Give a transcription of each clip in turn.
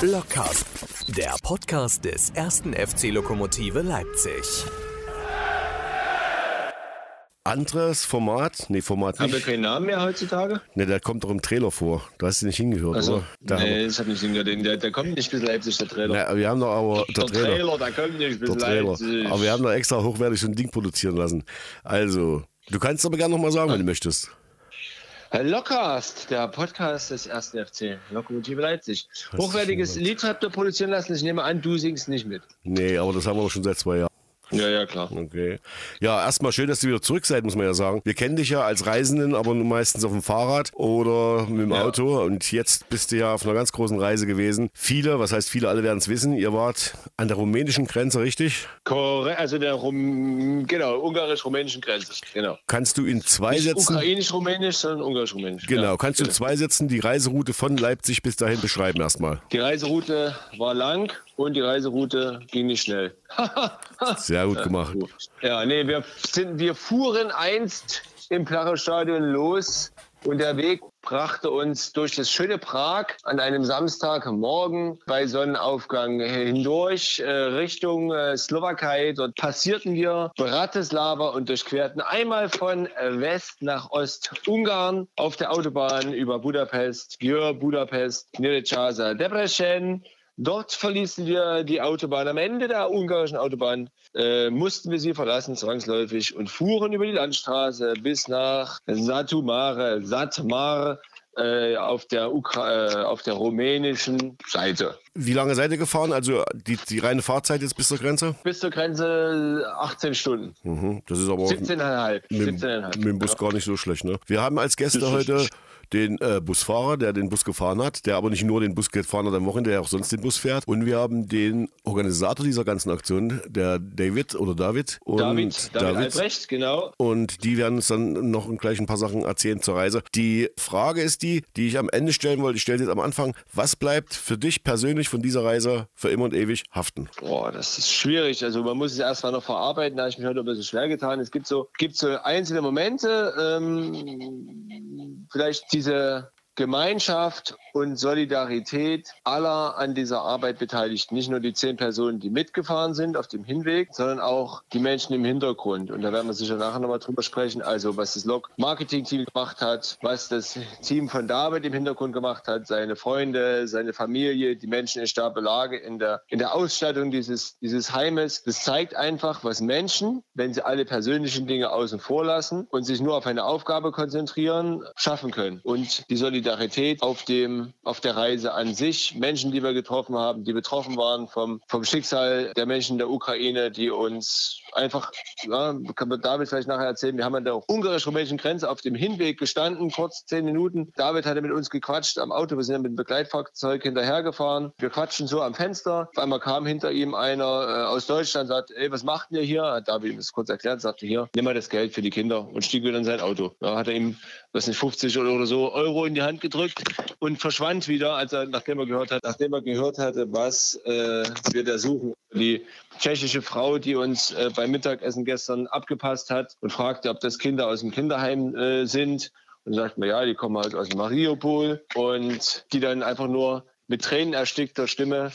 Blockcast, der Podcast des ersten FC Lokomotive Leipzig. Anderes Format? Nee, Format Haben wir nicht. keinen Namen mehr heutzutage? Nee, der kommt doch im Trailer vor. Du hast ihn nicht hingehört, Also, oder? Da nee, das hat nicht hingehört. Der, der kommt nicht bis Leipzig, der Trailer. Na, wir haben doch aber der, der Trailer. Trailer, der kommt nicht bis Der Trailer. Leipzig. Aber wir haben doch extra hochwertig so ein Ding produzieren lassen. Also, du kannst aber gerne nochmal sagen, wenn du möchtest. Lockcast, der Podcast des ersten FC Lokomotive Leipzig. Hochwertiges Lied habt ihr produzieren lassen. Ich nehme an, du singst nicht mit. Nee, aber das haben wir doch schon seit zwei Jahren. Ja, ja, klar. Okay. Ja, erstmal schön, dass du wieder zurück seid, muss man ja sagen. Wir kennen dich ja als Reisenden, aber nur meistens auf dem Fahrrad oder mit dem Ja. Auto. Und jetzt bist du ja auf einer ganz großen Reise gewesen. Viele, was heißt viele, alle werden es wissen, ihr wart an der rumänischen Grenze, richtig? Korrekt, also der Rum, genau, ungarisch-rumänischen Grenze. Genau. Kannst du in zwei Nicht Sätzen. ukrainisch-rumänisch, sondern ungarisch-rumänisch. Genau, Ja, kannst du in bitte. zwei Sätzen die Reiseroute von Leipzig bis dahin beschreiben erstmal? Die Reiseroute war lang und die Reiseroute ging nicht schnell. Sehr gut gemacht. Ja, nee, wir, sind, wir fuhren einst im Plache-Stadion los und der Weg brachte uns durch das schöne Prag an einem Samstagmorgen bei Sonnenaufgang hindurch äh, Richtung äh, Slowakei. Dort passierten wir Bratislava und durchquerten einmal von West nach Ost Ungarn auf der Autobahn über Budapest, Győr, Budapest, Nyíregyháza, Debrecen, Dort verließen wir die Autobahn. Am Ende der ungarischen Autobahn äh, mussten wir sie verlassen, zwangsläufig, und fuhren über die Landstraße bis nach Satumare, Satmar, äh, auf, der Ukra äh, auf der rumänischen Seite. Wie lange seid ihr gefahren? Also die, die reine Fahrzeit jetzt bis zur Grenze? Bis zur Grenze 18 Stunden. Mhm, das ist aber auch 17,5. mit, dem- 17,5. mit dem Bus gar nicht so schlecht. Ne? Wir haben als Gäste heute richtig. Den äh, Busfahrer, der den Bus gefahren hat, der aber nicht nur den Bus gefahren hat am Wochenende, der auch sonst den Bus fährt. Und wir haben den Organisator dieser ganzen Aktion, der David oder David. Und David, David Albrecht, genau. Und die werden uns dann noch gleich ein paar Sachen erzählen zur Reise. Die Frage ist die, die ich am Ende stellen wollte. Ich stelle sie jetzt am Anfang. Was bleibt für dich persönlich von dieser Reise für immer und ewig haften? Boah, das ist schwierig. Also man muss es erstmal noch verarbeiten. Da habe ich mich heute ein bisschen schwer getan. Es gibt so, gibt so einzelne Momente, ähm, vielleicht diese Gemeinschaft und Solidarität aller an dieser Arbeit Beteiligten. Nicht nur die zehn Personen, die mitgefahren sind auf dem Hinweg, sondern auch die Menschen im Hintergrund. Und da werden wir sicher nachher nochmal drüber sprechen. Also was das Log-Marketing-Team gemacht hat, was das Team von David im Hintergrund gemacht hat, seine Freunde, seine Familie, die Menschen in Stabelage in der, in der Ausstattung dieses, dieses Heimes. Das zeigt einfach, was Menschen, wenn sie alle persönlichen Dinge außen vor lassen und sich nur auf eine Aufgabe konzentrieren, schaffen können. Und die Solidarität auf, dem, auf der Reise an sich, Menschen, die wir getroffen haben, die betroffen waren vom, vom Schicksal der Menschen der Ukraine, die uns einfach, ja, kann man David vielleicht nachher erzählen, wir haben an der ungarisch-rumänischen Grenze auf dem Hinweg gestanden, kurz zehn Minuten. David hatte mit uns gequatscht am Auto, wir sind dann mit dem Begleitfahrzeug hinterhergefahren. Wir quatschen so am Fenster. Auf einmal kam hinter ihm einer äh, aus Deutschland, sagt, ey, was macht ihr hier? Hat David ihm das kurz erklärt, sagte hier, nimm mal das Geld für die Kinder und stieg wieder in sein Auto. Da hat er ihm, was nicht, 50 oder, oder so Euro in die Hand gedrückt und verschwand wieder, als er, nachdem er gehört hat, nachdem er gehört hatte, was äh, wir da suchen. Die tschechische Frau, die uns äh, beim Mittagessen gestern abgepasst hat und fragte, ob das Kinder aus dem Kinderheim äh, sind. Und sagt man, ja, die kommen halt aus Mariupol und die dann einfach nur mit Tränen erstickter Stimme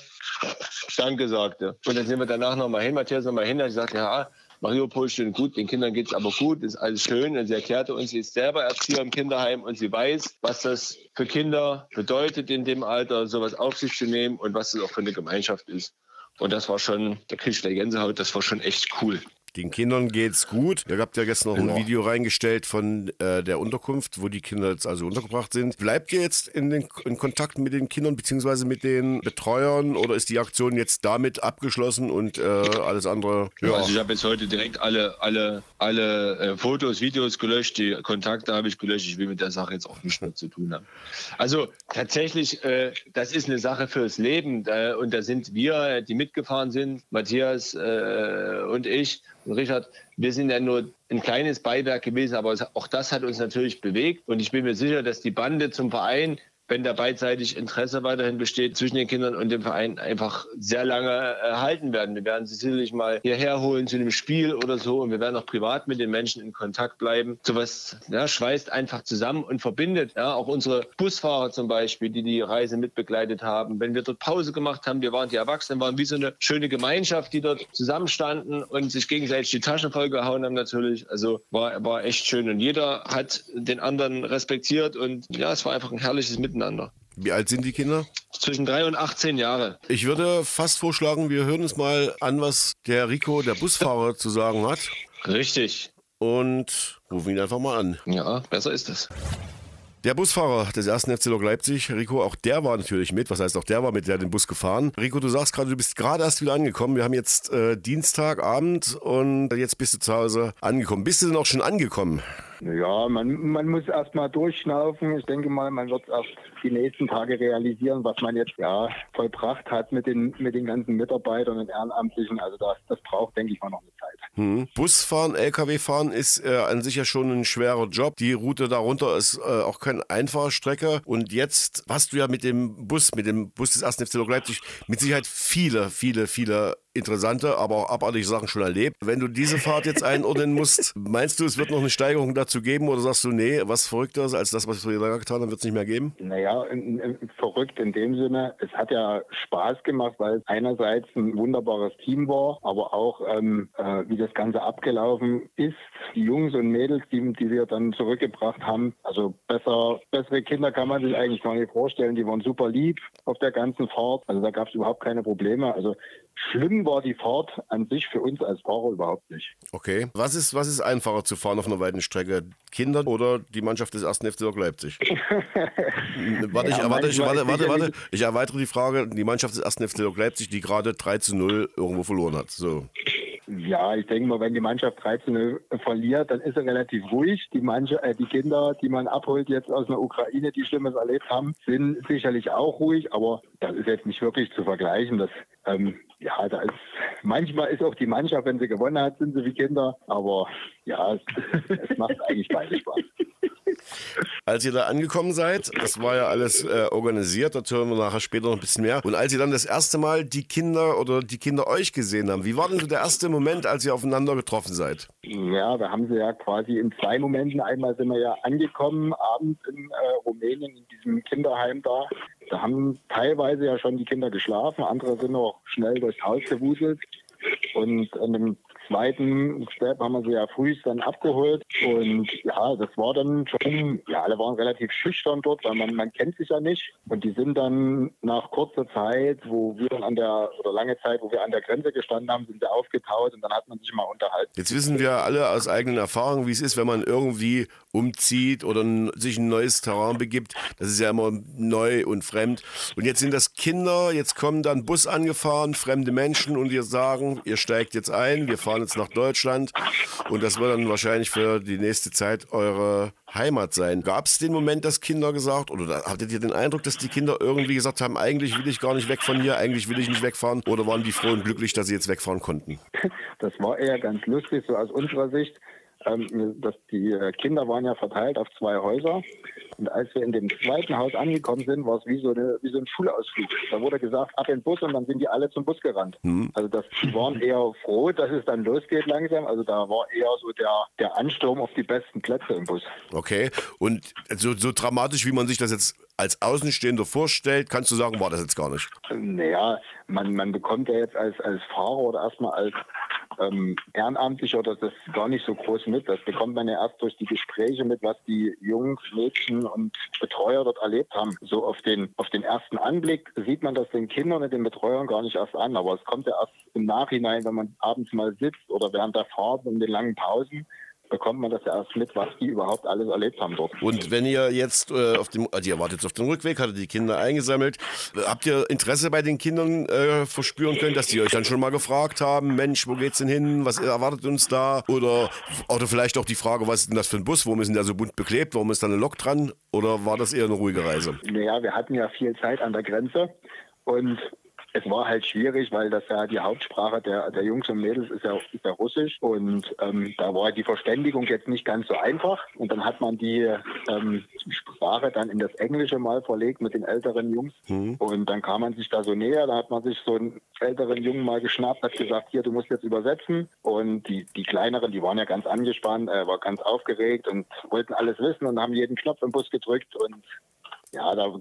Danke sagte. Und dann sind wir danach nochmal hin, Matthias nochmal hin, und sagte, ja, Mariupol steht gut, den Kindern geht es aber gut, ist alles schön. Und sie erklärte uns, sie ist selber Erzieher im Kinderheim und sie weiß, was das für Kinder bedeutet in dem Alter, sowas auf sich zu nehmen und was es auch für eine Gemeinschaft ist. Und das war schon, da krieg ich gleich Gänsehaut, das war schon echt cool. Den Kindern geht's gut. Ihr habt ja gestern noch ein Genau. Video reingestellt von äh, der Unterkunft, wo die Kinder jetzt also untergebracht sind. Bleibt ihr jetzt in, den, in Kontakt mit den Kindern beziehungsweise mit den Betreuern oder ist die Aktion jetzt damit abgeschlossen und äh, alles andere? Ja. Also ich habe jetzt heute direkt alle, alle, alle äh, Fotos, Videos gelöscht, die Kontakte habe ich gelöscht. Ich will mit der Sache jetzt auch nichts mehr zu tun haben. Also tatsächlich, äh, das ist eine Sache fürs Leben. Und da sind wir, die mitgefahren sind, Matthias äh, und ich Richard, wir sind ja nur ein kleines Beiwerk gewesen, aber auch das hat uns natürlich bewegt. Und ich bin mir sicher, dass die Bande zum Verein wenn da beidseitig Interesse weiterhin besteht zwischen den Kindern und dem Verein, einfach sehr lange erhalten werden. Wir werden sie sicherlich mal hierher holen zu einem Spiel oder so und wir werden auch privat mit den Menschen in Kontakt bleiben. Sowas ja, schweißt einfach zusammen und verbindet. Ja, auch unsere Busfahrer zum Beispiel, die die Reise mitbegleitet haben. Wenn wir dort Pause gemacht haben, wir waren die Erwachsenen, waren wie so eine schöne Gemeinschaft, die dort zusammenstanden und sich gegenseitig die Taschen vollgehauen haben natürlich. Also war, war echt schön und jeder hat den anderen respektiert und ja, es war einfach ein herrliches Miteinander. Wie alt sind die Kinder? Zwischen drei und 18 Jahre. Ich würde fast vorschlagen, wir hören uns mal an, was der Rico, der Busfahrer, zu sagen hat. Richtig. Und rufen ihn einfach mal an. Ja, besser ist es. Der Busfahrer des ersten FC Lok Leipzig, Rico, auch der war natürlich mit. Was heißt, auch der war mit, der den Bus gefahren. Rico, du sagst gerade, du bist gerade erst wieder angekommen. Wir haben jetzt äh, Dienstagabend und jetzt bist du zu Hause angekommen. Bist du denn auch schon angekommen? Ja, man, man muss erst mal durchschnaufen. Ich denke mal, man wird erst die nächsten Tage realisieren, was man jetzt ja vollbracht hat mit den, mit den ganzen Mitarbeitern und Ehrenamtlichen. Also das, das braucht, denke ich mal, noch eine Zeit. Hm. Busfahren, LKW fahren ist äh, an sich ja schon ein schwerer Job. Die Route darunter ist äh, auch keine einfache Strecke. Und jetzt hast du ja mit dem Bus, mit dem Bus des 1. FC Leipzig mit Sicherheit viele, viele, viele interessante, aber auch abartige Sachen schon erlebt. Wenn du diese Fahrt jetzt einordnen musst, meinst du, es wird noch eine Steigerung dazu geben oder sagst du, nee, was verrückter als das, was wir da getan haben, wird es nicht mehr geben? Naja, verrückt in dem Sinne, es hat ja Spaß gemacht, weil es einerseits ein wunderbares Team war, aber auch ähm, äh, wie das Ganze abgelaufen ist. Die Jungs und Mädels, die, die wir dann zurückgebracht haben, also besser, bessere Kinder kann man sich eigentlich gar nicht vorstellen. Die waren super lieb auf der ganzen Fahrt. Also da gab es überhaupt keine Probleme. Also Schlimm war die Fahrt an sich für uns als Fahrer überhaupt nicht. Okay. Was ist, was ist einfacher zu fahren auf einer weiten Strecke? Kinder oder die Mannschaft des 1. FC Leipzig? warte, ich, ja, warte, ich, warte, warte, warte. Ich erweitere die Frage. Die Mannschaft des 1. FC Leipzig, die gerade 3 zu 0 irgendwo verloren hat. So. Ja, ich denke mal, wenn die Mannschaft 13 verliert, dann ist er relativ ruhig. Die, Manche, äh, die Kinder, die man abholt jetzt aus der Ukraine, die Schlimmes erlebt haben, sind sicherlich auch ruhig, aber das ist jetzt nicht wirklich zu vergleichen. Das, ähm, ja, da ist manchmal ist auch die Mannschaft, wenn sie gewonnen hat, sind sie wie Kinder, aber ja, es, es macht eigentlich beide Spaß. Als ihr da angekommen seid, das war ja alles äh, organisiert, dazu hören wir nachher später noch ein bisschen mehr. Und als ihr dann das erste Mal die Kinder oder die Kinder euch gesehen haben, wie war denn so der erste Moment, als ihr aufeinander getroffen seid? Ja, wir haben sie ja quasi in zwei Momenten. Einmal sind wir ja angekommen, abends in äh, Rumänien, in diesem Kinderheim da. Da haben teilweise ja schon die Kinder geschlafen, andere sind noch schnell durchs Haus gewuselt. Und an dem zweiten Step haben wir sie ja früh dann abgeholt. Und ja, das war dann schon, ja, alle waren relativ schüchtern dort, weil man, man kennt sich ja nicht. Und die sind dann nach kurzer Zeit, wo wir dann an der, oder lange Zeit, wo wir an der Grenze gestanden haben, sind sie aufgetaut und dann hat man sich mal unterhalten. Jetzt wissen wir alle aus eigenen Erfahrungen, wie es ist, wenn man irgendwie umzieht oder sich ein neues Terrain begibt. Das ist ja immer neu und fremd. Und jetzt sind das Kinder, jetzt kommen dann Bus angefahren, fremde Menschen und ihr sagen, ihr steigt jetzt ein, wir fahren jetzt nach Deutschland und das wird dann wahrscheinlich für die nächste Zeit eure Heimat sein. Gab es den Moment, dass Kinder gesagt, oder hattet ihr den Eindruck, dass die Kinder irgendwie gesagt haben, eigentlich will ich gar nicht weg von hier, eigentlich will ich nicht wegfahren? Oder waren die froh und glücklich, dass sie jetzt wegfahren konnten? Das war eher ganz lustig, so aus unserer Sicht. Ähm, dass die äh, Kinder waren ja verteilt auf zwei Häuser. Und als wir in dem zweiten Haus angekommen sind, war es wie so, eine, wie so ein Schulausflug. Da wurde gesagt, ab in den Bus und dann sind die alle zum Bus gerannt. Mhm. Also das die waren eher froh, dass es dann losgeht langsam. Also da war eher so der, der Ansturm auf die besten Plätze im Bus. Okay. Und so, so dramatisch, wie man sich das jetzt als Außenstehender vorstellt, kannst du sagen, war das jetzt gar nicht? Naja, man, man bekommt ja jetzt als, als Fahrer oder erstmal als ähm, ehrenamtlich oder das gar nicht so groß mit. Das bekommt man ja erst durch die Gespräche mit, was die Jungs, Mädchen und Betreuer dort erlebt haben. So auf den, auf den ersten Anblick sieht man das den Kindern und den Betreuern gar nicht erst an. Aber es kommt ja erst im Nachhinein, wenn man abends mal sitzt oder während der Fahrt in den langen Pausen bekommt man das ja erst mit, was die überhaupt alles erlebt haben dort. Und wenn ihr jetzt äh, auf dem, also ihr wart jetzt auf dem Rückweg, hattet die Kinder eingesammelt, habt ihr Interesse bei den Kindern äh, verspüren können, dass die euch dann schon mal gefragt haben, Mensch, wo geht's denn hin, was erwartet uns da? Oder, oder vielleicht auch die Frage, was ist denn das für ein Bus, warum ist denn der so bunt beklebt, warum ist da eine Lok dran? Oder war das eher eine ruhige Reise? Naja, wir hatten ja viel Zeit an der Grenze und es war halt schwierig, weil das ja die Hauptsprache der, der Jungs und Mädels ist ja, ist ja Russisch und ähm, da war die Verständigung jetzt nicht ganz so einfach und dann hat man die ähm, Sprache dann in das Englische mal verlegt mit den älteren Jungs mhm. und dann kam man sich da so näher, da hat man sich so einen älteren Jungen mal geschnappt, hat gesagt, hier, du musst jetzt übersetzen und die, die kleineren, die waren ja ganz angespannt, äh, war ganz aufgeregt und wollten alles wissen und haben jeden Knopf im Bus gedrückt und ja, da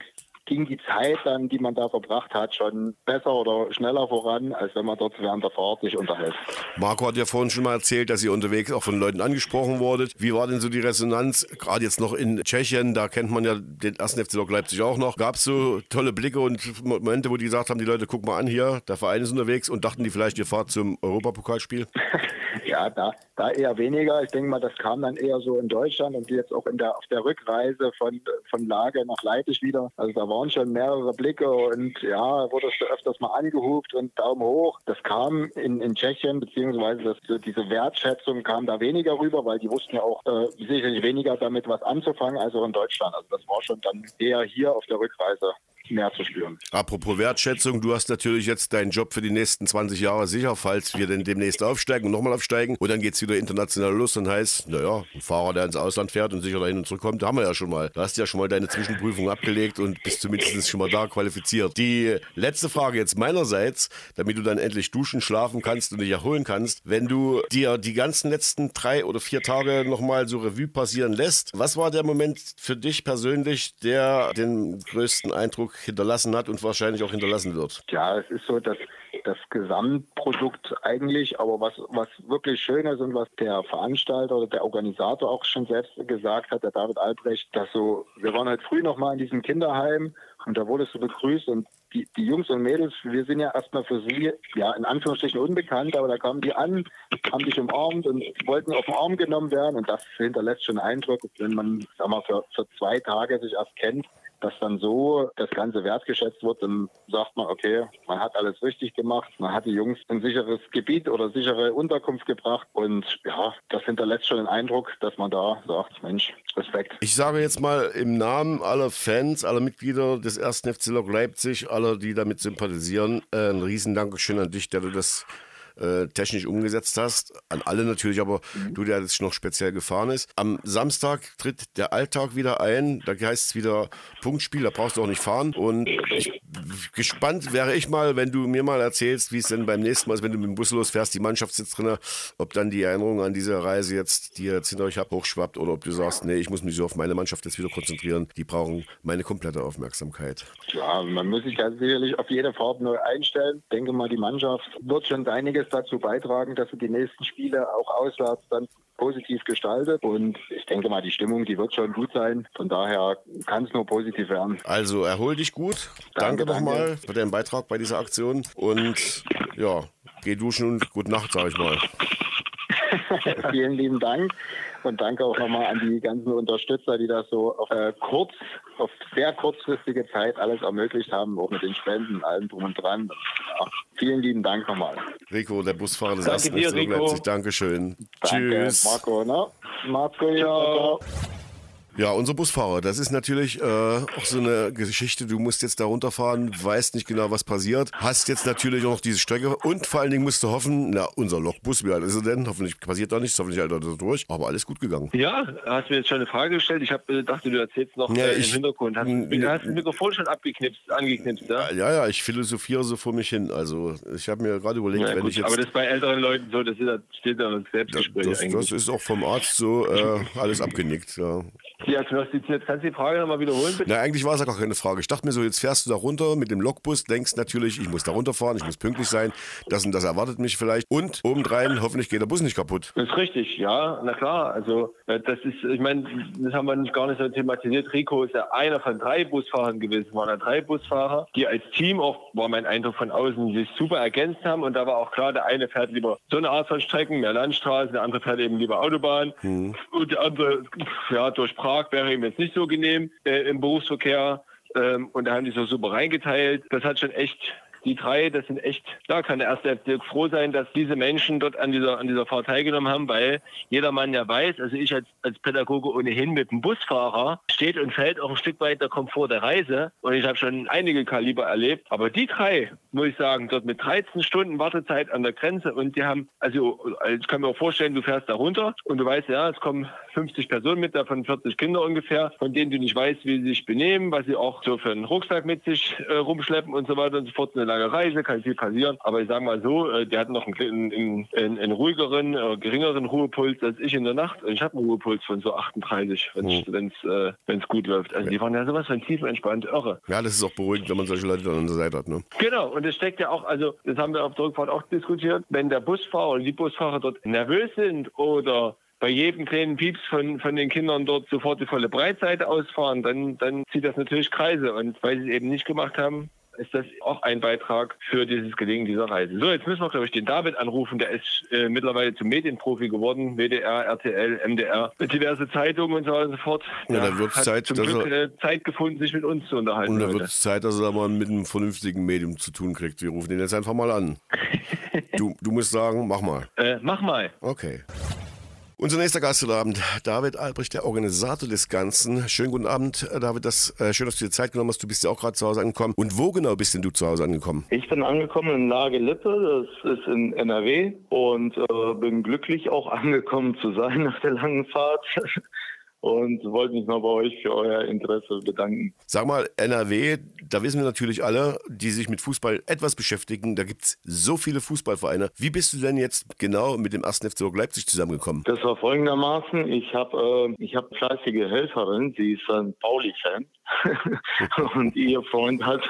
ging die Zeit dann, die man da verbracht hat, schon besser oder schneller voran, als wenn man dort während der Fahrt sich unterhält. Marco hat ja vorhin schon mal erzählt, dass ihr unterwegs auch von Leuten angesprochen wurdet. Wie war denn so die Resonanz, gerade jetzt noch in Tschechien, da kennt man ja den ersten FC Lok Leipzig auch noch. Gab es so tolle Blicke und Momente, wo die gesagt haben, die Leute, guck mal an hier, der Verein ist unterwegs und dachten die vielleicht, ihr fahrt zum Europapokalspiel? ja, da, da eher weniger. Ich denke mal, das kam dann eher so in Deutschland und jetzt auch in der, auf der Rückreise von, von Lage nach Leipzig wieder. Also da waren schon mehrere Blicke und ja, wurde es öfters mal angehupt und Daumen hoch. Das kam in, in Tschechien, beziehungsweise das, diese Wertschätzung kam da weniger rüber, weil die wussten ja auch äh, sicherlich weniger damit was anzufangen als auch in Deutschland. Also das war schon dann eher hier auf der Rückreise mehr zu spüren. Apropos Wertschätzung, du hast natürlich jetzt deinen Job für die nächsten 20 Jahre sicher, falls wir denn demnächst aufsteigen und nochmal aufsteigen. Und dann geht es wieder international los und heißt, naja, ein Fahrer, der ins Ausland fährt und sicher dahin und zurückkommt, haben wir ja schon mal. Du hast ja schon mal deine Zwischenprüfung abgelegt und bist zumindest schon mal da qualifiziert. Die letzte Frage jetzt meinerseits, damit du dann endlich duschen, schlafen kannst und dich erholen kannst. Wenn du dir die ganzen letzten drei oder vier Tage nochmal so Revue passieren lässt, was war der Moment für dich persönlich, der den größten Eindruck hinterlassen hat und wahrscheinlich auch hinterlassen wird. Ja, es ist so, dass das Gesamtprodukt eigentlich, aber was, was wirklich schön ist und was der Veranstalter oder der Organisator auch schon selbst gesagt hat, der David Albrecht, dass so, wir waren halt früh nochmal in diesem Kinderheim und da wurdest du begrüßt und die, die Jungs und Mädels, wir sind ja erstmal für sie, ja, in Anführungsstrichen unbekannt, aber da kamen die an, haben dich umarmt und wollten auf den Arm genommen werden und das hinterlässt schon Eindruck, wenn man, sag mal, für, für zwei Tage sich erst kennt, dass dann so das Ganze wertgeschätzt wird, dann sagt man, okay, man hat alles richtig gemacht, man hat die Jungs in sicheres Gebiet oder sichere Unterkunft gebracht und ja, das hinterlässt schon den Eindruck, dass man da sagt, Mensch, Respekt. Ich sage jetzt mal im Namen aller Fans, aller Mitglieder des ersten FC Lok Leipzig, aller, die damit sympathisieren, äh, ein riesen Dankeschön an dich, der du das äh, technisch umgesetzt hast. An alle natürlich, aber mhm. du, der jetzt noch speziell gefahren ist. Am Samstag tritt der Alltag wieder ein. Da heißt es wieder Punktspiel, da brauchst du auch nicht fahren. Und ich, gespannt wäre ich mal, wenn du mir mal erzählst, wie es denn beim nächsten Mal ist, wenn du mit dem Bus losfährst, die Mannschaft sitzt drin, ob dann die Erinnerung an diese Reise jetzt, die ihr jetzt hinter euch habt, hochschwappt oder ob du sagst, nee, ich muss mich so auf meine Mannschaft jetzt wieder konzentrieren. Die brauchen meine komplette Aufmerksamkeit. Ja, man muss sich ja sicherlich auf jede Fahrt neu einstellen. Ich denke mal, die Mannschaft wird schon einiges dazu beitragen, dass sie die nächsten Spiele auch auswärts dann positiv gestaltet. Und ich denke mal, die Stimmung, die wird schon gut sein. Von daher kann es nur positiv werden. Also erhol dich gut. Danke, danke nochmal für deinen Beitrag bei dieser Aktion. Und ja, geh duschen und gute Nacht, sage ich mal. Vielen lieben Dank. Und danke auch nochmal an die ganzen Unterstützer, die das so auf, äh, kurz, auf sehr kurzfristige Zeit alles ermöglicht haben, auch mit den Spenden, allem drum und dran. Ja, vielen lieben Dank nochmal. Rico, der Busfahrer des Danke ersten dir, Leipzig. Dankeschön. Danke, Tschüss. Marco, ne? Marco, ja. Ciao. Ja, unser Busfahrer, das ist natürlich äh, auch so eine Geschichte. Du musst jetzt da runterfahren, weißt nicht genau, was passiert, hast jetzt natürlich auch noch diese Strecke und vor allen Dingen musst du hoffen, na, unser Lokbus, wie alt ist er denn? Hoffentlich passiert da nichts, hoffentlich hält er da durch, aber alles gut gegangen. Ja, hast mir jetzt schon eine Frage gestellt. Ich hab, äh, dachte, du erzählst noch ja, äh, ich, im Hintergrund. Hast, du hast das Mikrofon schon abgeknipst, angeknipst, ja? Ja, ja, ich philosophiere so vor mich hin. Also, ich habe mir gerade überlegt, ja, wenn gut, ich jetzt. Aber das ist bei älteren Leuten so, das, steht da im Selbstgespräch. Das, das, das, ist auch vom Arzt so äh, alles abgenickt, ja. Diagnostiziert. Kannst du die Frage nochmal wiederholen, bitte? Na, eigentlich war es ja gar keine Frage. Ich dachte mir so, jetzt fährst du da runter mit dem Lokbus, denkst natürlich, ich muss da runterfahren, ich muss pünktlich sein, das und das erwartet mich vielleicht. Und obendrein, hoffentlich geht der Bus nicht kaputt. Das ist richtig, ja, na klar. Also, äh, das ist, ich meine, das haben wir nicht gar nicht so thematisiert. Rico ist ja einer von drei Busfahrern gewesen. Es waren ja drei Busfahrer, die als Team auch, war mein Eindruck von außen, sich super ergänzt haben. Und da war auch klar, der eine fährt lieber so eine Art von Strecken, mehr Landstraßen, der andere fährt eben lieber Autobahn. Hm. Und der andere, ja, durch Prag wäre ihm jetzt nicht so genehm äh, im Berufsverkehr. Ähm, und da haben die so super reingeteilt. Das hat schon echt die drei, das sind echt, da kann der erste FC froh sein, dass diese Menschen dort an dieser, an dieser Fahrt teilgenommen haben, weil jeder Mann ja weiß, also ich als, als Pädagoge ohnehin mit dem Busfahrer steht und fällt auch ein Stück weit der Komfort der Reise und ich habe schon einige Kaliber erlebt, aber die drei, muss ich sagen, dort mit 13 Stunden Wartezeit an der Grenze und die haben, also ich kann mir auch vorstellen, du fährst da runter und du weißt, ja, es kommen 50 Personen mit, davon 40 Kinder ungefähr, von denen du nicht weißt, wie sie sich benehmen, was sie auch so für einen Rucksack mit sich äh, rumschleppen und so weiter und so fort. Eine lange Reise, kann viel passieren. Aber ich sage mal so, äh, die hatten noch einen, einen, einen, einen ruhigeren, äh, geringeren Ruhepuls als ich in der Nacht. Und ich habe einen Ruhepuls von so 38, wenn es äh, gut läuft. Also die waren ja sowas von tief entspannt, irre. Ja, das ist auch beruhigend, wenn man solche Leute dann an der Seite hat. Ne? Genau, und es steckt ja auch, also das haben wir auf der Rückfahrt auch diskutiert, wenn der Busfahrer und die Busfahrer dort nervös sind oder bei jedem kleinen Pieps von, von den Kindern dort sofort die volle Breitseite ausfahren, dann, dann zieht das natürlich Kreise. Und weil sie es eben nicht gemacht haben, ist das auch ein Beitrag für dieses Gelingen dieser Reise. So, jetzt müssen wir, glaube ich, den David anrufen. Der ist äh, mittlerweile zum Medienprofi geworden. WDR, RTL, MDR, diverse Zeitungen und so weiter und so fort. Ja, dann wird es Zeit, zum Glück er, äh, Zeit gefunden, sich mit uns zu unterhalten. Und dann wird es Zeit, dass er da mal mit einem vernünftigen Medium zu tun kriegt. Wir rufen ihn jetzt einfach mal an. du, du musst sagen, mach mal. Äh, mach mal. Okay. Unser nächster Gast heute Abend, David Albrecht, der Organisator des Ganzen. Schönen guten Abend, David. Das, äh, schön, dass du dir Zeit genommen hast. Du bist ja auch gerade zu Hause angekommen. Und wo genau bist denn du zu Hause angekommen? Ich bin angekommen in Lage Lippe, das ist in NRW. Und äh, bin glücklich auch angekommen zu sein nach der langen Fahrt und wollte mich mal bei euch für euer Interesse bedanken. Sag mal, NRW, da wissen wir natürlich alle, die sich mit Fußball etwas beschäftigen, da gibt es so viele Fußballvereine. Wie bist du denn jetzt genau mit dem 1. FC Leipzig zusammengekommen? Das war folgendermaßen, ich habe äh, hab fleißige Helferin, sie ist ein Pauli-Fan und ihr Freund hat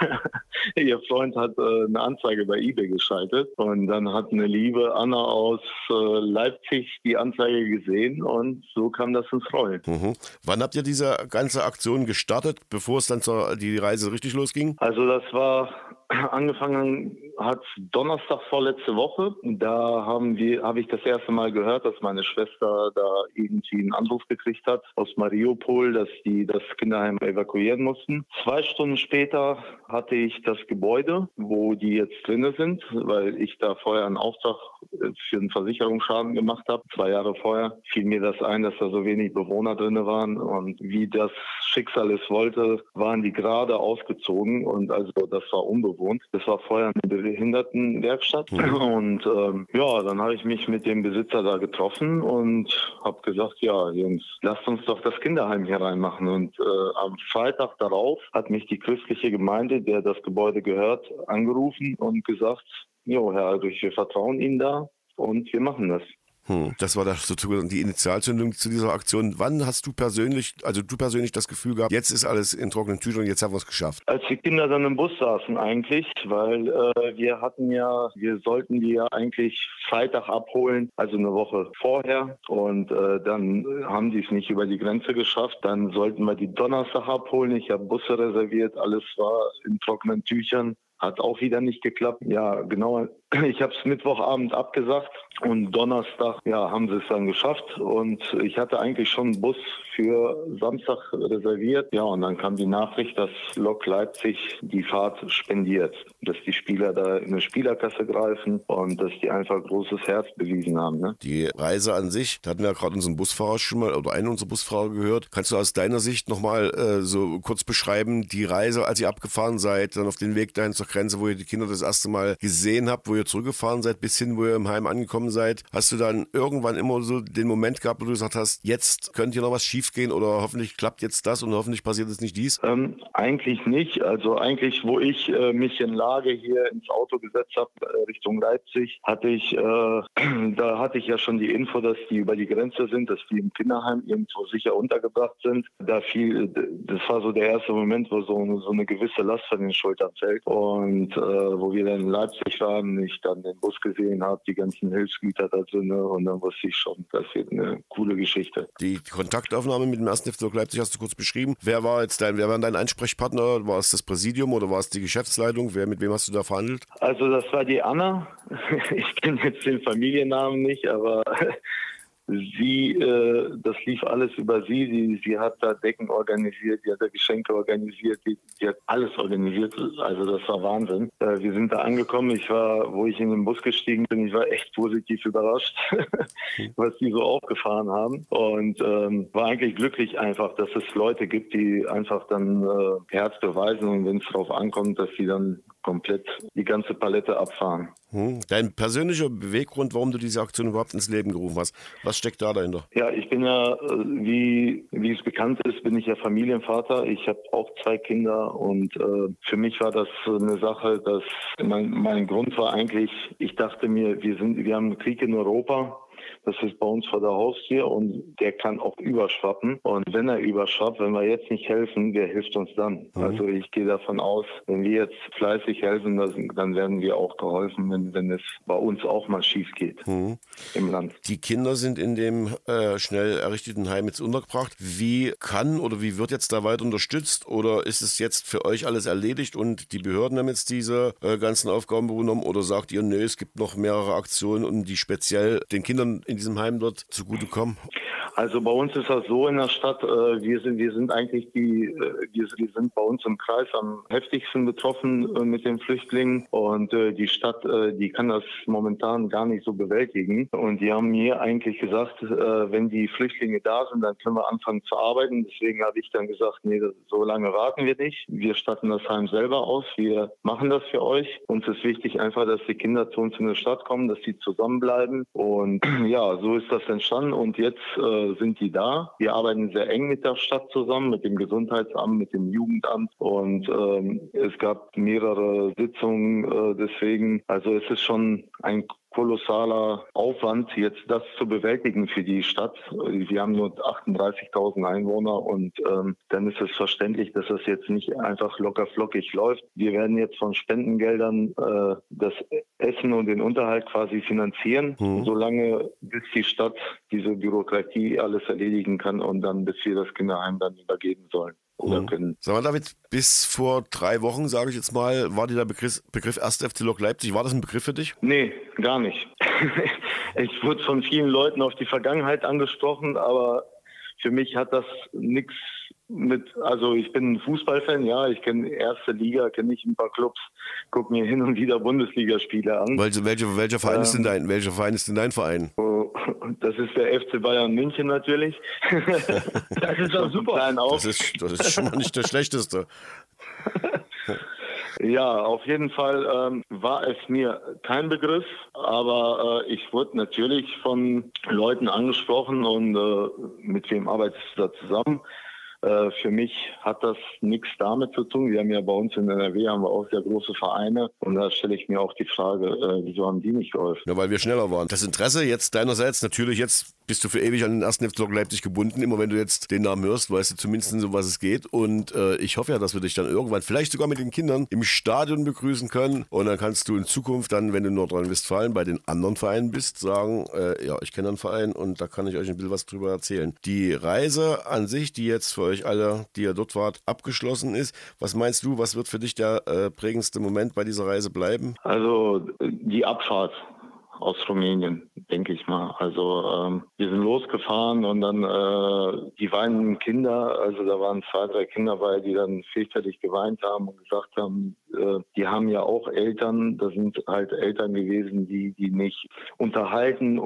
ihr Freund hat äh, eine Anzeige bei eBay geschaltet und dann hat eine liebe Anna aus äh, Leipzig die Anzeige gesehen und so kam das ins Rollen. Mhm. Wann habt ihr diese ganze Aktion gestartet, bevor es dann zur, die Reise richtig losging? Also das war angefangen hat Donnerstag vorletzte Woche. Da haben wir, habe ich das erste Mal gehört, dass meine Schwester da irgendwie einen Anruf gekriegt hat aus Mariupol, dass die das Kinderheim evakuieren mussten. Zwei Stunden später hatte ich das Gebäude, wo die jetzt drinne sind, weil ich da vorher einen Auftrag für einen Versicherungsschaden gemacht habe. Zwei Jahre vorher fiel mir das ein, dass da so wenig Bewohner drinne waren und wie das Schicksal es wollte, waren die gerade ausgezogen und also das war unbewohnt. Das war vorher eine Behindertenwerkstatt mhm. und ähm, ja, dann habe ich mich mit dem Besitzer da getroffen und habe gesagt, ja Jungs, lasst uns doch das Kinderheim hier reinmachen und äh, am Freitag darauf hat mich die christliche Gemeinde, der das Gebäude gehört, angerufen und gesagt, Jo, Herr Albrecht, wir vertrauen Ihnen da und wir machen das. Hm, das war das sozusagen die Initialzündung zu dieser Aktion. Wann hast du persönlich, also du persönlich das Gefühl gehabt, jetzt ist alles in trockenen Tüchern, jetzt haben wir es geschafft? Als die Kinder dann im Bus saßen eigentlich, weil äh, wir hatten ja, wir sollten die ja eigentlich Freitag abholen, also eine Woche vorher und äh, dann haben die es nicht über die Grenze geschafft. Dann sollten wir die Donnerstag abholen. Ich habe Busse reserviert, alles war in trockenen Tüchern. Hat auch wieder nicht geklappt. Ja, genau. Ich habe es Mittwochabend abgesagt und Donnerstag, ja, haben sie es dann geschafft. Und ich hatte eigentlich schon einen Bus für Samstag reserviert. Ja, und dann kam die Nachricht, dass Lok Leipzig die Fahrt spendiert. Dass die Spieler da in eine Spielerkasse greifen und dass die einfach großes Herz bewiesen haben. Ne? Die Reise an sich, da hatten wir ja gerade unseren Busfahrer schon mal oder einen unserer Busfahrer gehört. Kannst du aus deiner Sicht nochmal äh, so kurz beschreiben, die Reise, als ihr abgefahren seid, dann auf den Weg dahin zur Grenze, wo ihr die Kinder das erste Mal gesehen habt, wo ihr zurückgefahren seid, bis hin, wo ihr im Heim angekommen seid? Hast du dann irgendwann immer so den Moment gehabt, wo du gesagt hast, jetzt könnte hier noch was schiefgehen oder hoffentlich klappt jetzt das und hoffentlich passiert es nicht dies? Ähm, eigentlich nicht. Also eigentlich, wo ich äh, mich in Lage hier ins Auto gesetzt habe, äh, Richtung Leipzig, hatte ich, äh, da hatte ich ja schon die Info, dass die über die Grenze sind, dass die im Kinderheim irgendwo sicher untergebracht sind. Da fiel, das war so der erste Moment, wo so, so eine gewisse Last von den Schultern fällt. Und äh, wo wir dann in Leipzig waren, ich dann den Bus gesehen habe, die ganzen Hilfsgüter da drin und dann wusste ich schon, das wird eine coole Geschichte. Die Kontaktaufnahme mit dem ersten FC Leipzig hast du kurz beschrieben. Wer war jetzt dein, wer war dein Ansprechpartner? War es das Präsidium oder war es die Geschäftsleitung? Wer, mit wem hast du da verhandelt? Also das war die Anna. Ich kenne jetzt den Familiennamen nicht, aber sie, äh, das lief alles über sie. sie. Sie hat da Decken organisiert, sie hat da Geschenke organisiert, sie, sie hat alles organisiert. Also das war Wahnsinn. Äh, wir sind da angekommen. Ich war, wo ich in den Bus gestiegen bin, ich war echt positiv überrascht, was die so aufgefahren haben. Und ähm, war eigentlich glücklich einfach, dass es Leute gibt, die einfach dann äh, Herz beweisen und wenn es darauf ankommt, dass sie dann komplett die ganze Palette abfahren. Hm. Dein persönlicher Beweggrund, warum du diese Aktion überhaupt ins Leben gerufen hast, was steckt da dahinter? Ja, ich bin ja, äh, wie, wie es bekannt ist, bin ich ja Familienvater. Ich habe auch zwei Kinder und äh, für mich war das eine Sache, dass mein, mein Grund war eigentlich, ich dachte mir, wir sind, wir haben einen Krieg in Europa das ist bei uns vor der Haustür und der kann auch überschwappen. Und wenn er überschwappt, wenn wir jetzt nicht helfen, wer hilft uns dann? Mhm. Also ich gehe davon aus, wenn wir jetzt fleißig helfen, dann werden wir auch geholfen, wenn, wenn es bei uns auch mal schief geht mhm. im Land. Die Kinder sind in dem äh, schnell errichteten Heim jetzt untergebracht. Wie kann oder wie wird jetzt da weiter unterstützt? Oder ist es jetzt für euch alles erledigt und die Behörden haben jetzt diese äh, ganzen Aufgaben übernommen? Oder sagt ihr, nee, es gibt noch mehrere Aktionen, um die speziell den Kindern in diesem Heim dort zugutekommen? Also bei uns ist das so in der Stadt, äh, wir sind, wir sind eigentlich die, äh, wir, wir, sind bei uns im Kreis am heftigsten betroffen äh, mit den Flüchtlingen und äh, die Stadt, äh, die kann das momentan gar nicht so bewältigen. Und die haben mir eigentlich gesagt, äh, wenn die Flüchtlinge da sind, dann können wir anfangen zu arbeiten. Deswegen habe ich dann gesagt, nee, so lange warten wir nicht. Wir statten das Heim selber aus. Wir machen das für euch. Uns ist wichtig einfach, dass die Kinder zu uns in die Stadt kommen, dass sie zusammenbleiben. Und ja, so ist das entstanden. Und jetzt sind die da. Wir arbeiten sehr eng mit der Stadt zusammen, mit dem Gesundheitsamt, mit dem Jugendamt und ähm, es gab mehrere Sitzungen äh, deswegen. Also es ist schon ein kolossaler Aufwand, jetzt das zu bewältigen für die Stadt. Wir haben nur 38.000 Einwohner und ähm, dann ist es verständlich, dass das jetzt nicht einfach locker flockig läuft. Wir werden jetzt von Spendengeldern äh, das Essen und den Unterhalt quasi finanzieren, mhm. solange bis die Stadt diese Bürokratie alles erledigen kann und dann bis wir das Kinderheim dann übergeben sollen mhm. Sag mal, David, bis vor drei Wochen, sage ich jetzt mal, war dir der Begriff, Begriff 1. FC Lok Leipzig, war das ein Begriff für dich? Nee, gar nicht. ich wurde von vielen Leuten auf die Vergangenheit angesprochen, aber für mich hat das nichts mit, also ich bin ein Fußballfan, ja, ich kenne erste Liga, kenne ich ein paar Clubs, gucke mir hin und wieder Bundesligaspiele an. Welche, welche, welcher Verein ähm, ist denn dein, welcher Verein ist denn dein Verein? Oh, das ist der FC Bayern München natürlich. das ist doch super. Das ist, das ist schon mal nicht der schlechteste. Ja, auf jeden Fall ähm, war es mir kein Begriff, aber äh, ich wurde natürlich von Leuten angesprochen und äh, mit wem arbeitest du da zusammen? Äh, für mich hat das nichts damit zu tun. Wir haben ja bei uns in NRW haben wir auch sehr große Vereine und da stelle ich mir auch die Frage, äh, wieso haben die nicht geholfen? Ja, weil wir schneller waren. Das Interesse jetzt deinerseits natürlich jetzt bist du für ewig an den ersten FC Leipzig gebunden. Immer wenn du jetzt den Namen hörst, weißt du zumindest so, was es geht. Und äh, ich hoffe ja, dass wir dich dann irgendwann vielleicht sogar mit den Kindern im Stadion begrüßen können. Und dann kannst du in Zukunft dann, wenn du in Nordrhein-Westfalen bei den anderen Vereinen bist, sagen, äh, ja, ich kenne einen Verein und da kann ich euch ein bisschen was drüber erzählen. Die Reise an sich, die jetzt für euch alle, die ihr dort wart, abgeschlossen ist. Was meinst du, was wird für dich der äh, prägendste Moment bei dieser Reise bleiben? Also die Abfahrt aus Rumänien, denke ich mal. Also ähm, wir sind losgefahren und dann äh, die weinenden Kinder, also da waren zwei, drei Kinder bei, die dann fürchterlich geweint haben und gesagt haben, äh, die haben ja auch Eltern, das sind halt Eltern gewesen, die die nicht unterhalten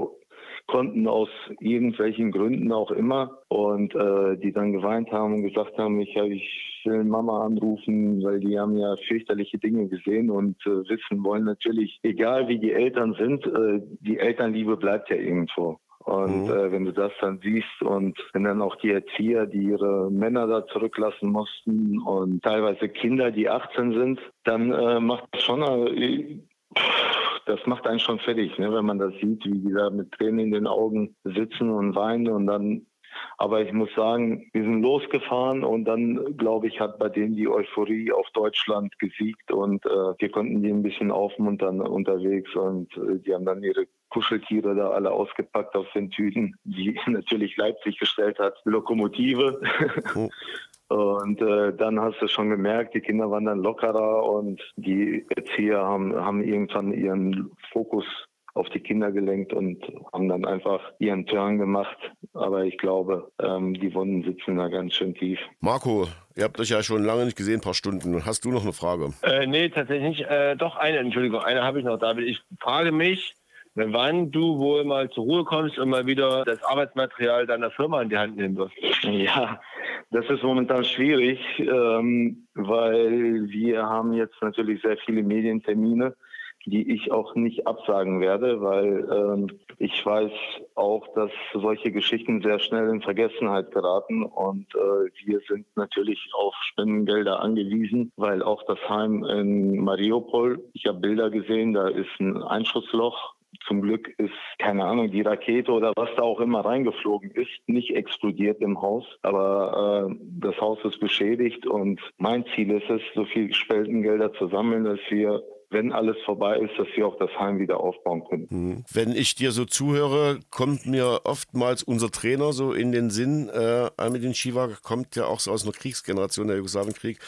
konnten aus irgendwelchen Gründen auch immer und äh, die dann geweint haben und gesagt haben, ich, ich will Mama anrufen, weil die haben ja fürchterliche Dinge gesehen und äh, wissen wollen natürlich, egal wie die Eltern sind, äh, die Elternliebe bleibt ja irgendwo. Und mhm. äh, wenn du das dann siehst und wenn dann auch die Erzieher, die ihre Männer da zurücklassen mussten und teilweise Kinder, die 18 sind, dann äh, macht das schon, äh, das macht einen schon fertig, ne, wenn man das sieht, wie die da mit Tränen in den Augen sitzen und weinen und dann aber ich muss sagen, wir sind losgefahren und dann, glaube ich, hat bei denen die Euphorie auf Deutschland gesiegt und äh, wir konnten die ein bisschen aufmuntern unterwegs und äh, die haben dann ihre Kuscheltiere da alle ausgepackt aus den Tüten, die natürlich Leipzig gestellt hat. Lokomotive. Oh. Und äh, dann hast du schon gemerkt, die Kinder waren dann lockerer und die Erzieher haben, haben irgendwann ihren Fokus auf die Kinder gelenkt und haben dann einfach ihren Turn gemacht. Aber ich glaube, ähm, die Wunden sitzen da ganz schön tief. Marco, ihr habt euch ja schon lange nicht gesehen, ein paar Stunden. Hast du noch eine Frage? Äh, nee, tatsächlich nicht. Äh, doch eine, Entschuldigung, eine habe ich noch, David. Ich frage mich, wann du wohl mal zur Ruhe kommst und mal wieder das Arbeitsmaterial deiner Firma in die Hand nehmen wirst. Ja, Das ist momentan schwierig, ähm, weil wir haben jetzt natürlich sehr viele Medientermine die ich auch nicht absagen werde, weil ähm, ich weiß auch, dass solche Geschichten sehr schnell in Vergessenheit geraten und äh, wir sind natürlich auf Spendengelder angewiesen, weil auch das Heim in Mariupol, ich habe Bilder gesehen, da ist ein Einschussloch zum Glück ist, keine Ahnung, die Rakete oder was da auch immer reingeflogen ist, nicht explodiert im Haus. Aber äh, das Haus ist beschädigt und mein Ziel ist es, so viel Spendengelder zu sammeln, dass wir wenn alles vorbei ist, dass wir auch das Heim wieder aufbauen können. Mhm. Wenn ich dir so zuhöre, kommt mir oftmals unser Trainer so in den Sinn. Äh, Almedin Shiva kommt ja auch so aus einer Kriegsgeneration, der Jugoslawienkrieg.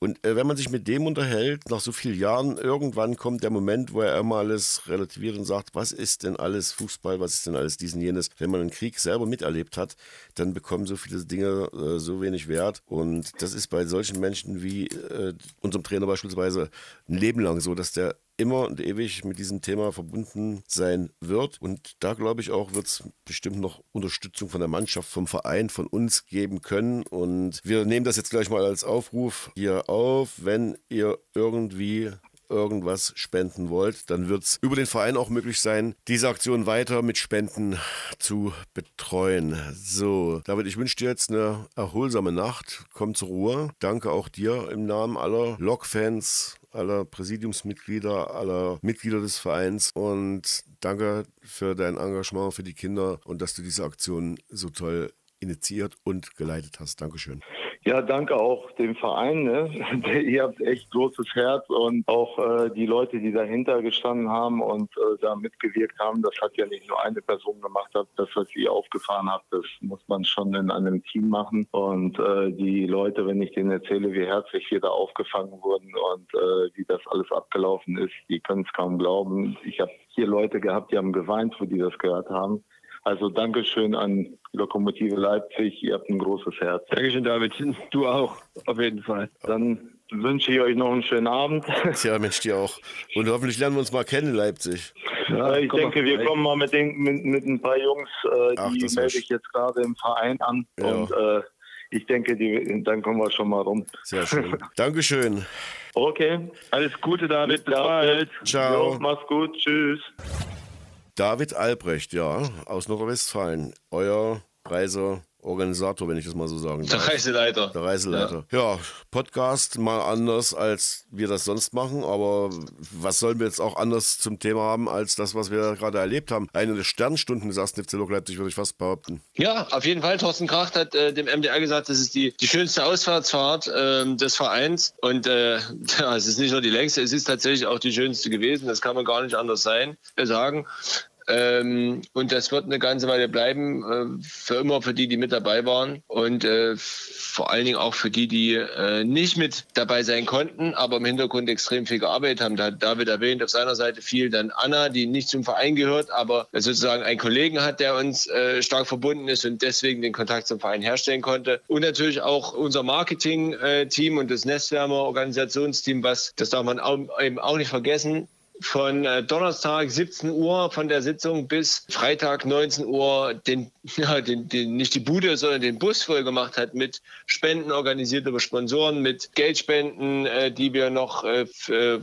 Und äh, wenn man sich mit dem unterhält, nach so vielen Jahren, irgendwann kommt der Moment, wo er immer alles relativiert und sagt, was ist denn alles Fußball, was ist denn alles diesen jenes. Wenn man einen Krieg selber miterlebt hat, dann bekommen so viele Dinge äh, so wenig Wert. Und das ist bei solchen Menschen wie äh, unserem Trainer beispielsweise ein Leben lang so, dass der immer und ewig mit diesem Thema verbunden sein wird. Und da glaube ich auch, wird es bestimmt noch Unterstützung von der Mannschaft, vom Verein, von uns geben können. Und wir nehmen das jetzt gleich mal als Aufruf hier auf, wenn ihr irgendwie irgendwas spenden wollt, dann wird es über den Verein auch möglich sein, diese Aktion weiter mit Spenden zu betreuen. So, David, ich wünsche dir jetzt eine erholsame Nacht. Komm zur Ruhe. Danke auch dir im Namen aller Lok-Fans aller Präsidiumsmitglieder, aller Mitglieder des Vereins und danke für dein Engagement für die Kinder und dass du diese Aktion so toll initiiert und geleitet hast. Dankeschön. Ja, danke auch dem Verein. Ne? Ihr habt echt großes Herz und auch äh, die Leute, die dahinter gestanden haben und äh, da mitgewirkt haben. Das hat ja nicht nur eine Person gemacht. Das, was ihr aufgefahren habt, das muss man schon in einem Team machen. Und äh, die Leute, wenn ich denen erzähle, wie herzlich wir da aufgefangen wurden und äh, wie das alles abgelaufen ist, die können es kaum glauben. Ich habe hier Leute gehabt, die haben geweint, wo die das gehört haben. Also Dankeschön an Lokomotive Leipzig. Ihr habt ein großes Herz. Dankeschön, David. Du auch, auf jeden Fall. Dann wünsche ich euch noch einen schönen Abend. Tja, Mensch, dir auch. Und hoffentlich lernen wir uns mal kennen in Leipzig. Ja, ich denke, wir kommen mal mit, den, mit, mit ein paar Jungs, äh, Ach, die melde ich jetzt gerade im Verein an. Ja. Und äh, ich denke, die, dann kommen wir schon mal rum. Sehr schön. Dankeschön. Okay. Alles Gute, David. Bis bald. Ciao. Jo, mach's gut. Tschüss. David Albrecht, ja, aus Nordrhein-Westfalen. Euer Reise Organisator, wenn ich das mal so sagen darf. Der Reiseleiter. Der Reiseleiter. Ja. ja. Podcast mal anders, als wir das sonst machen, aber was sollen wir jetzt auch anders zum Thema haben, als das, was wir gerade erlebt haben? Eine der Sternstunden des ersten FC Leipzig, würde ich fast behaupten. Ja, auf jeden Fall. Thorsten Kracht hat äh, dem MDR gesagt, das ist die, die schönste Ausfahrtsfahrt äh, des Vereins und äh, ja, es ist nicht nur die längste, es ist tatsächlich auch die schönste gewesen. Das kann man gar nicht anders sein, äh, sagen. Ähm, und das wird eine ganze Weile bleiben, äh, für immer für die, die mit dabei waren und äh, vor allen Dingen auch für die, die äh, nicht mit dabei sein konnten, aber im Hintergrund extrem viel gearbeitet haben. Da hat David erwähnt, auf seiner Seite viel dann Anna, die nicht zum Verein gehört, aber sozusagen einen Kollegen hat, der uns äh, stark verbunden ist und deswegen den Kontakt zum Verein herstellen konnte. Und natürlich auch unser Marketing-Team und das Nestwärmer-Organisationsteam, was, das darf man auch, eben auch nicht vergessen, von äh, Donnerstag 17 Uhr von der Sitzung bis Freitag 19 Uhr den, ja, den, den, nicht die Bude, sondern den Bus voll gemacht hat mit Spenden organisiert über Sponsoren, mit Geldspenden, äh, die wir noch, äh,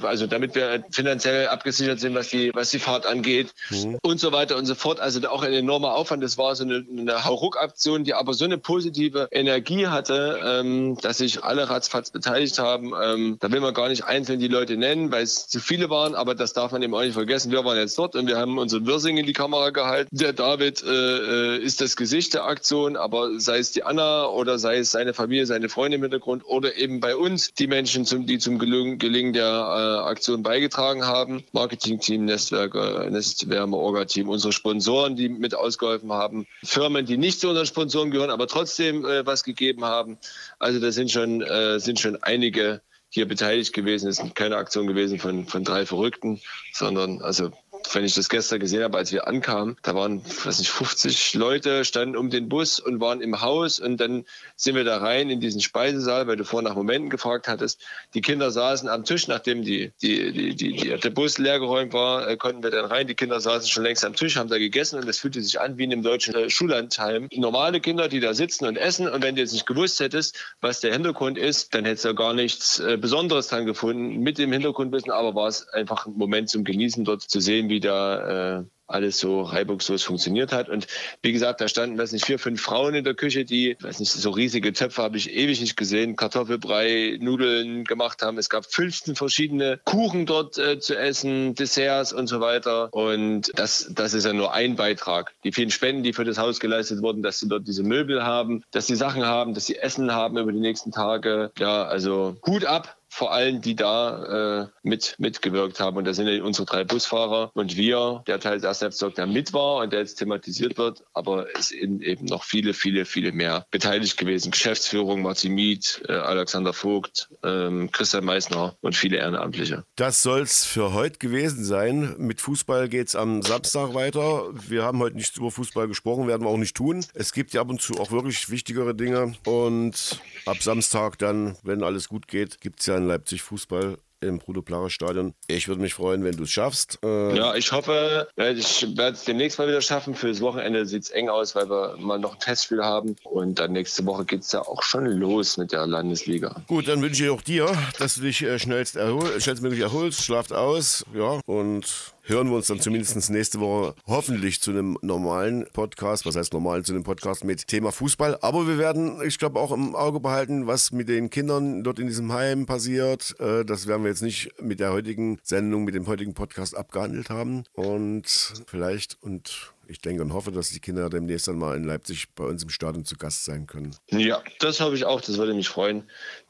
also damit wir finanziell abgesichert sind, was die, was die Fahrt angeht mhm. und so weiter und so fort. Also auch ein enormer Aufwand. Das war so eine, eine Hauruck-Aktion, die aber so eine positive Energie hatte, ähm, dass sich alle ratzfatz beteiligt haben. Ähm, da will man gar nicht einzeln die Leute nennen, weil es zu viele waren, aber das das darf man eben auch nicht vergessen. Wir waren jetzt dort und wir haben unseren Wirsing in die Kamera gehalten. Der David äh, äh, ist das Gesicht der Aktion, aber sei es die Anna oder sei es seine Familie, seine Freunde im Hintergrund oder eben bei uns die Menschen, zum, die zum Gelingen, Gelingen der äh, Aktion beigetragen haben. Marketing-Team, Nestwerke, Nestwärme, Orga-Team, unsere Sponsoren, die mit ausgeholfen haben, Firmen, die nicht zu unseren Sponsoren gehören, aber trotzdem äh, was gegeben haben. Also das sind schon, äh, sind schon einige hier beteiligt gewesen. Es ist keine Aktion gewesen von, von drei Verrückten, sondern also wenn ich das gestern gesehen habe, als wir ankamen, da waren, weiß nicht, 50 Leute standen um den Bus und waren im Haus und dann sind wir da rein in diesen Speisesaal, weil du vorher nach Momenten gefragt hattest. Die Kinder saßen am Tisch, nachdem die, die, die, die der Bus leergeräumt war, äh, konnten wir dann rein. Die Kinder saßen schon längst am Tisch, haben da gegessen und es fühlte sich an wie in einem deutschen äh, Schullandheim. Normale Kinder, die da sitzen und essen und wenn du jetzt nicht gewusst hättest, was der Hintergrund ist, dann hättest du gar nichts äh, Besonderes dran gefunden mit dem Hintergrundwissen, aber war es einfach ein Moment zum Genießen, dort zu sehen, wie da äh, alles so reibungslos funktioniert hat. Und wie gesagt, da standen, weiß nicht, vier, fünf Frauen in der Küche, die, weiß nicht, so riesige Töpfe habe ich ewig nicht gesehen, Kartoffelbrei, Nudeln gemacht haben. Es gab 15 verschiedene Kuchen dort äh, zu essen, Desserts und so weiter. Und das, das ist ja nur ein Beitrag. Die vielen Spenden, die für das Haus geleistet wurden, dass sie dort diese Möbel haben, dass sie Sachen haben, dass sie Essen haben über die nächsten Tage. Ja, also Hut ab vor allen, die da äh, mit mitgewirkt haben. Und das sind ja unsere drei Busfahrer und wir, der Teil der Selbstsorg, der mit war und der jetzt thematisiert wird. Aber es sind eben noch viele, viele, viele mehr beteiligt gewesen. Geschäftsführung, Martin Miet, äh, Alexander Vogt, ähm, Christian Meissner und viele Ehrenamtliche. Das soll es für heute gewesen sein. Mit Fußball geht es am Samstag weiter. Wir haben heute nicht über Fußball gesprochen, werden wir auch nicht tun. Es gibt ja ab und zu auch wirklich wichtigere Dinge. Und ab Samstag dann, wenn alles gut geht, gibt es ja in Leipzig Fußball im Bruno Plare Stadion. Ich würde mich freuen, wenn du es schaffst. Äh ja, ich hoffe, ich werde es demnächst mal wieder schaffen. Fürs Wochenende sieht es eng aus, weil wir mal noch ein Testspiel haben. Und dann nächste Woche geht es ja auch schon los mit der Landesliga. Gut, dann wünsche ich auch dir, dass du dich äh, schnellst erhol schnellstmöglich erholst, schlaft aus, ja, und hören wir uns dann zumindest nächste Woche hoffentlich zu einem normalen Podcast. Was heißt normal? Zu einem Podcast mit Thema Fußball. Aber wir werden, ich glaube, auch im Auge behalten, was mit den Kindern dort in diesem Heim passiert. Äh, das werden wir jetzt nicht mit der heutigen Sendung, mit dem heutigen Podcast abgehandelt haben. Und vielleicht und ich denke und hoffe, dass die Kinder demnächst dann mal in Leipzig bei uns im Stadion zu Gast sein können. Ja, das hoffe ich auch. Das würde mich freuen,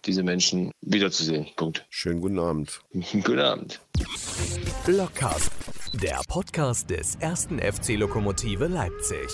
diese Menschen wiederzusehen. Punkt. Schönen guten Abend. guten Abend. Blockcast, der Podcast des ersten FC Lokomotive Leipzig.